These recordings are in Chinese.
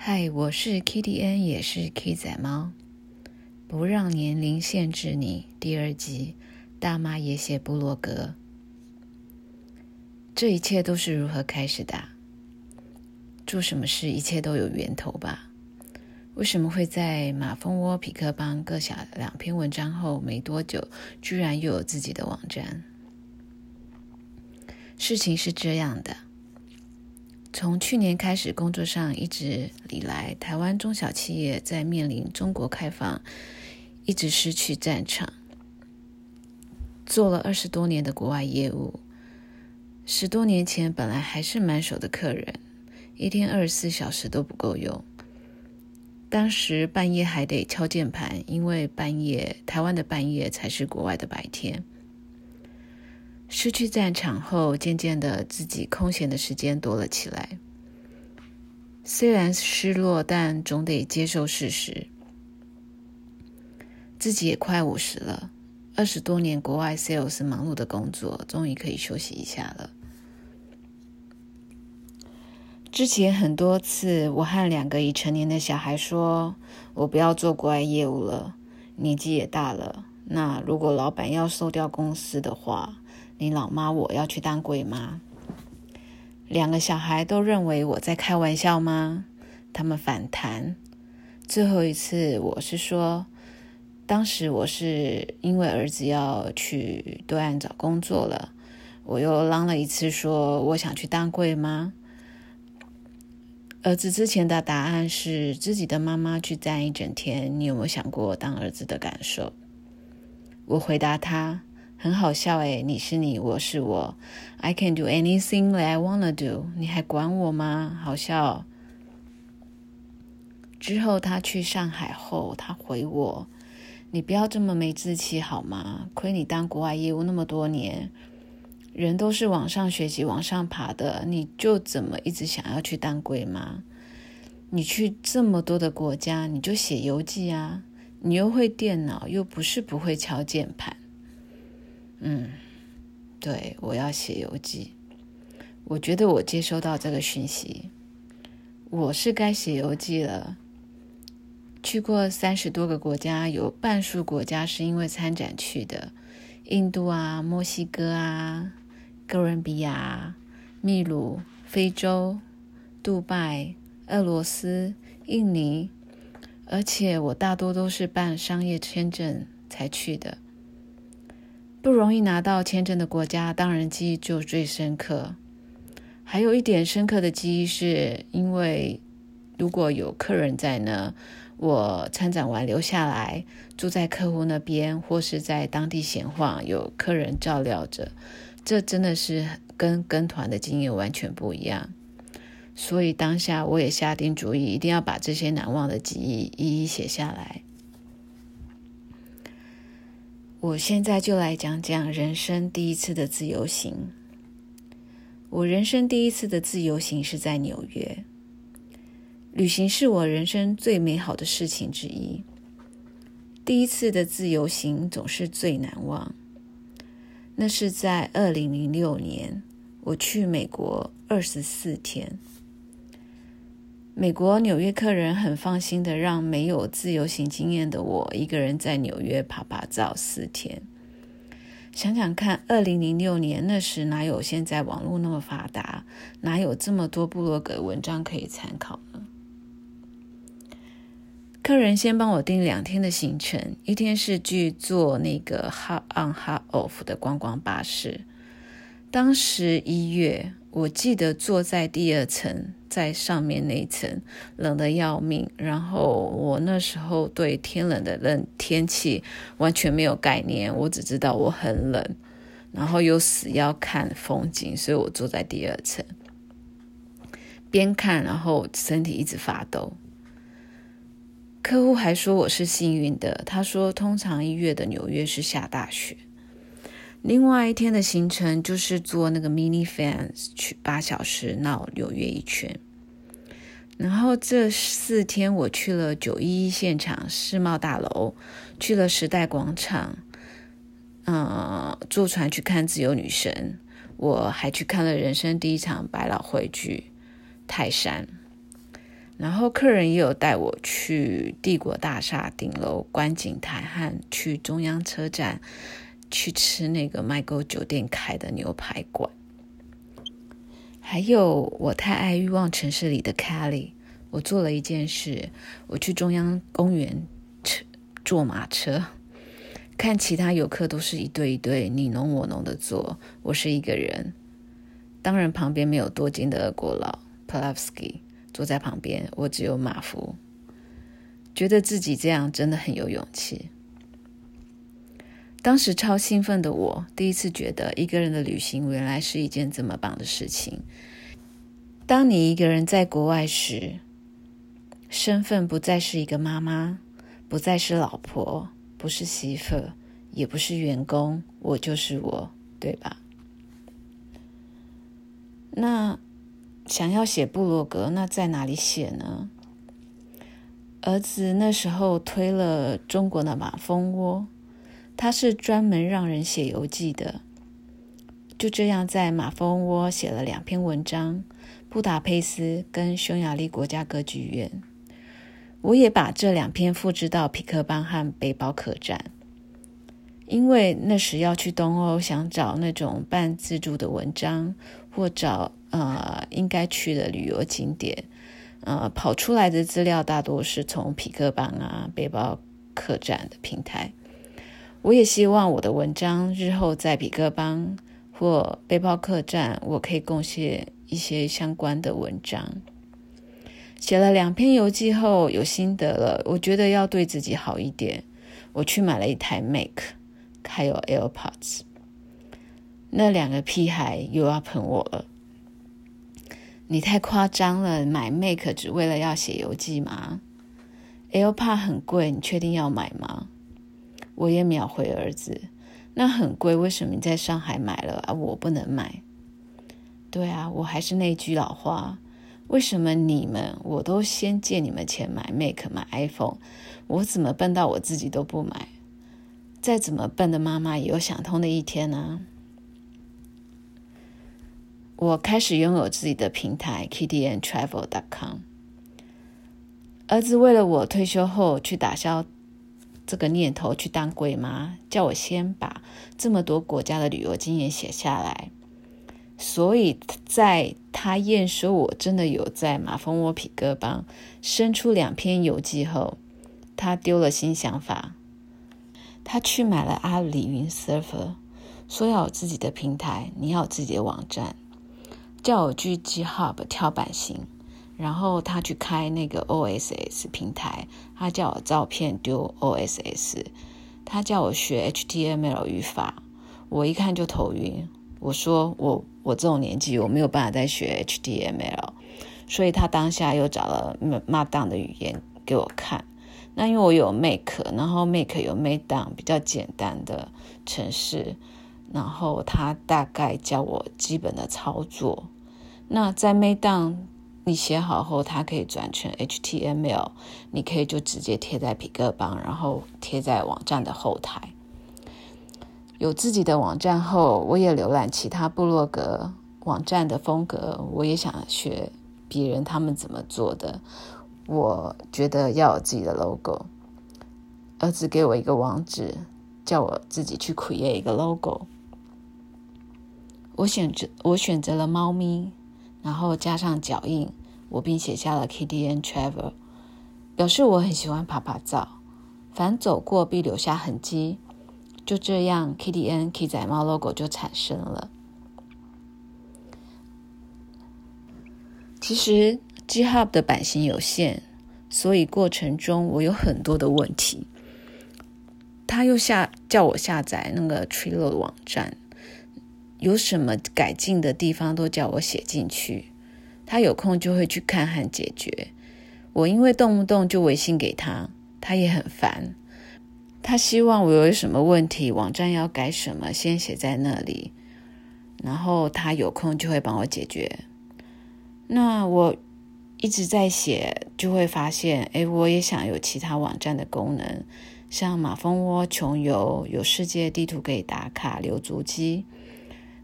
嗨，我是 Kitty N，也是 K 仔猫。不让年龄限制你。第二集，大妈也写部落格。这一切都是如何开始的？做什么事，一切都有源头吧？为什么会在马蜂窝、匹克邦各写两篇文章后没多久，居然又有自己的网站？事情是这样的。从去年开始，工作上一直以来，台湾中小企业在面临中国开放，一直失去战场。做了二十多年的国外业务，十多年前本来还是满手的客人，一天二十四小时都不够用。当时半夜还得敲键盘，因为半夜台湾的半夜才是国外的白天。失去战场后，渐渐的自己空闲的时间多了起来。虽然失落，但总得接受事实。自己也快五十了，二十多年国外 sales 忙碌的工作，终于可以休息一下了。之前很多次，我和两个已成年的小孩说：“我不要做国外业务了，年纪也大了。那如果老板要收掉公司的话。”你老妈，我要去当鬼吗？两个小孩都认为我在开玩笑吗？他们反弹。最后一次，我是说，当时我是因为儿子要去对岸找工作了，我又嚷了一次说我想去当贵妈。儿子之前的答案是自己的妈妈去站一整天，你有没有想过当儿子的感受？我回答他。很好笑诶，你是你，我是我，I can do anything that I wanna do，你还管我吗？好笑。之后他去上海后，他回我：“你不要这么没志气好吗？亏你当国外业务那么多年，人都是往上学习、往上爬的，你就怎么一直想要去当贵妈？你去这么多的国家，你就写游记啊！你又会电脑，又不是不会敲键盘。”嗯，对，我要写游记。我觉得我接收到这个讯息，我是该写游记了。去过三十多个国家，有半数国家是因为参展去的：印度啊、墨西哥啊、哥伦比亚、秘鲁、非洲、杜拜、俄罗斯、印尼，而且我大多都是办商业签证才去的。不容易拿到签证的国家，当然记忆就最深刻。还有一点深刻的记忆，是因为如果有客人在呢，我参展完留下来住在客户那边，或是在当地闲晃，有客人照料着，这真的是跟跟团的经验完全不一样。所以当下我也下定主意，一定要把这些难忘的记忆一一写下来。我现在就来讲讲人生第一次的自由行。我人生第一次的自由行是在纽约。旅行是我人生最美好的事情之一。第一次的自由行总是最难忘。那是在二零零六年，我去美国二十四天。美国纽约客人很放心的让没有自由行经验的我一个人在纽约爬爬照四天。想想看，二零零六年那时哪有现在网络那么发达，哪有这么多部落格文章可以参考呢？客人先帮我订两天的行程，一天是去坐那个 Hot on Hot off 的观光巴士。当时一月，我记得坐在第二层。在上面那一层冷的要命，然后我那时候对天冷的冷天气完全没有概念，我只知道我很冷，然后又死要看风景，所以我坐在第二层，边看然后身体一直发抖。客户还说我是幸运的，他说通常一月的纽约是下大雪。另外一天的行程就是坐那个 mini fans 去八小时绕纽约一圈，然后这四天我去了九一一现场世贸大楼，去了时代广场，嗯，坐船去看自由女神，我还去看了人生第一场百老汇剧《泰山》。然后客人也有带我去帝国大厦顶楼观景台和去中央车站去吃那个 Migo 酒店开的牛排馆。还有我太爱欲望城市里的 Kelly，我做了一件事，我去中央公园车坐马车，看其他游客都是一对一对你侬我侬的坐，我是一个人。当然旁边没有多金的俄国佬 p a l a v s k y。坐在旁边，我只有马夫，觉得自己这样真的很有勇气。当时超兴奋的我，第一次觉得一个人的旅行原来是一件这么棒的事情。当你一个人在国外时，身份不再是一个妈妈，不再是老婆，不是媳妇，也不是员工，我就是我，对吧？那。想要写部落格，那在哪里写呢？儿子那时候推了中国的马蜂窝，他是专门让人写游记的。就这样，在马蜂窝写了两篇文章：布达佩斯跟匈牙利国家歌剧院。我也把这两篇复制到匹克邦和背包客栈，因为那时要去东欧，想找那种半自助的文章，或找。呃，应该去的旅游景点，呃，跑出来的资料大多是从匹克邦啊、背包客栈的平台。我也希望我的文章日后在比克邦或背包客栈，我可以贡献一些相关的文章。写了两篇游记后，有心得了，我觉得要对自己好一点。我去买了一台 Make，还有 AirPods。那两个屁孩又要喷我了。你太夸张了，买 Make 只为了要写游记吗？AirPod 很贵，你确定要买吗？我也秒回儿子，那很贵，为什么你在上海买了啊？我不能买？对啊，我还是那句老话，为什么你们我都先借你们钱买 Make 买 iPhone，我怎么笨到我自己都不买？再怎么笨的妈妈也有想通的一天呢？我开始拥有自己的平台 kdntravel.com。儿子为了我退休后去打消这个念头，去当鬼妈，叫我先把这么多国家的旅游经验写下来。所以在他验收我真的有在马蜂窝匹哥帮生出两篇游记后，他丢了新想法。他去买了阿里云 server，说要有自己的平台，你要有自己的网站。叫我去 GitHub 跳版型，然后他去开那个 OSS 平台，他叫我照片丢 OSS，他叫我学 HTML 语法，我一看就头晕。我说我我这种年纪我没有办法再学 HTML，所以他当下又找了 Markdown 的语言给我看。那因为我有 Make，然后 Make 有 Markdown 比较简单的程式。然后他大概教我基本的操作。那在 Markdown 你写好后，它可以转成 HTML，你可以就直接贴在皮克邦，然后贴在网站的后台。有自己的网站后，我也浏览其他部落格网站的风格，我也想学别人他们怎么做的。我觉得要有自己的 logo。儿子给我一个网址，叫我自己去 create 一个 logo。我选择我选择了猫咪，然后加上脚印，我并写下了 KDN Travel，表示我很喜欢爬爬照，凡走过必留下痕迹。就这样，KDN K 仔猫 logo 就产生了。其实 GitHub 的版型有限，所以过程中我有很多的问题。他又下叫我下载那个 Trello 网站。有什么改进的地方都叫我写进去，他有空就会去看和解决。我因为动不动就微信给他，他也很烦。他希望我有什么问题，网站要改什么，先写在那里，然后他有空就会帮我解决。那我一直在写，就会发现，哎，我也想有其他网站的功能，像马蜂窝穷游，有世界地图可以打卡留足迹。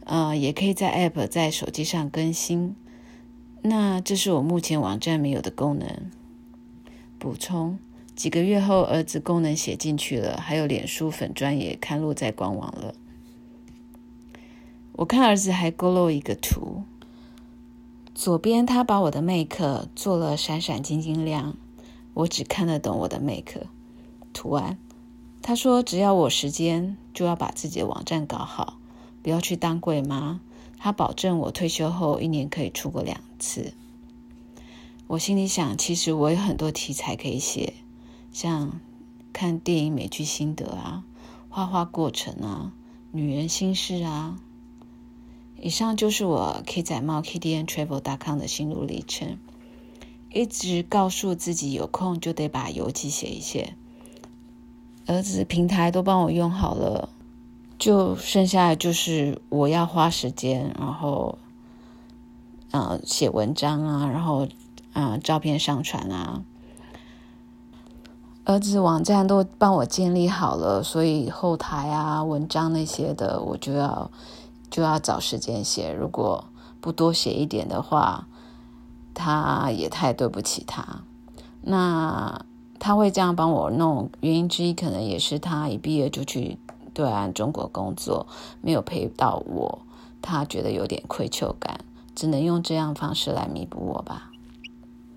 呃，也可以在 App 在手机上更新。那这是我目前网站没有的功能。补充：几个月后，儿子功能写进去了，还有脸书粉专也刊录在官网了。我看儿子还勾勒一个图，左边他把我的 make 做了闪闪晶晶亮，我只看得懂我的 make 图案。他说：“只要我时间，就要把自己的网站搞好，不要去当贵妈。”他保证我退休后一年可以出国两次。我心里想，其实我有很多题材可以写，像看电影美剧心得啊，画画过程啊，女人心事啊。以上就是我 K 仔猫 KDN Travel.com 的心路历程，一直告诉自己有空就得把游记写一写。儿子平台都帮我用好了，就剩下就是我要花时间，然后，呃，写文章啊，然后，啊，照片上传啊。儿子网站都帮我建立好了，所以后台啊、文章那些的，我就要就要找时间写。如果不多写一点的话，他也太对不起他。那。他会这样帮我弄，原因之一可能也是他一毕业就去对啊中国工作，没有陪到我，他觉得有点愧疚感，只能用这样方式来弥补我吧。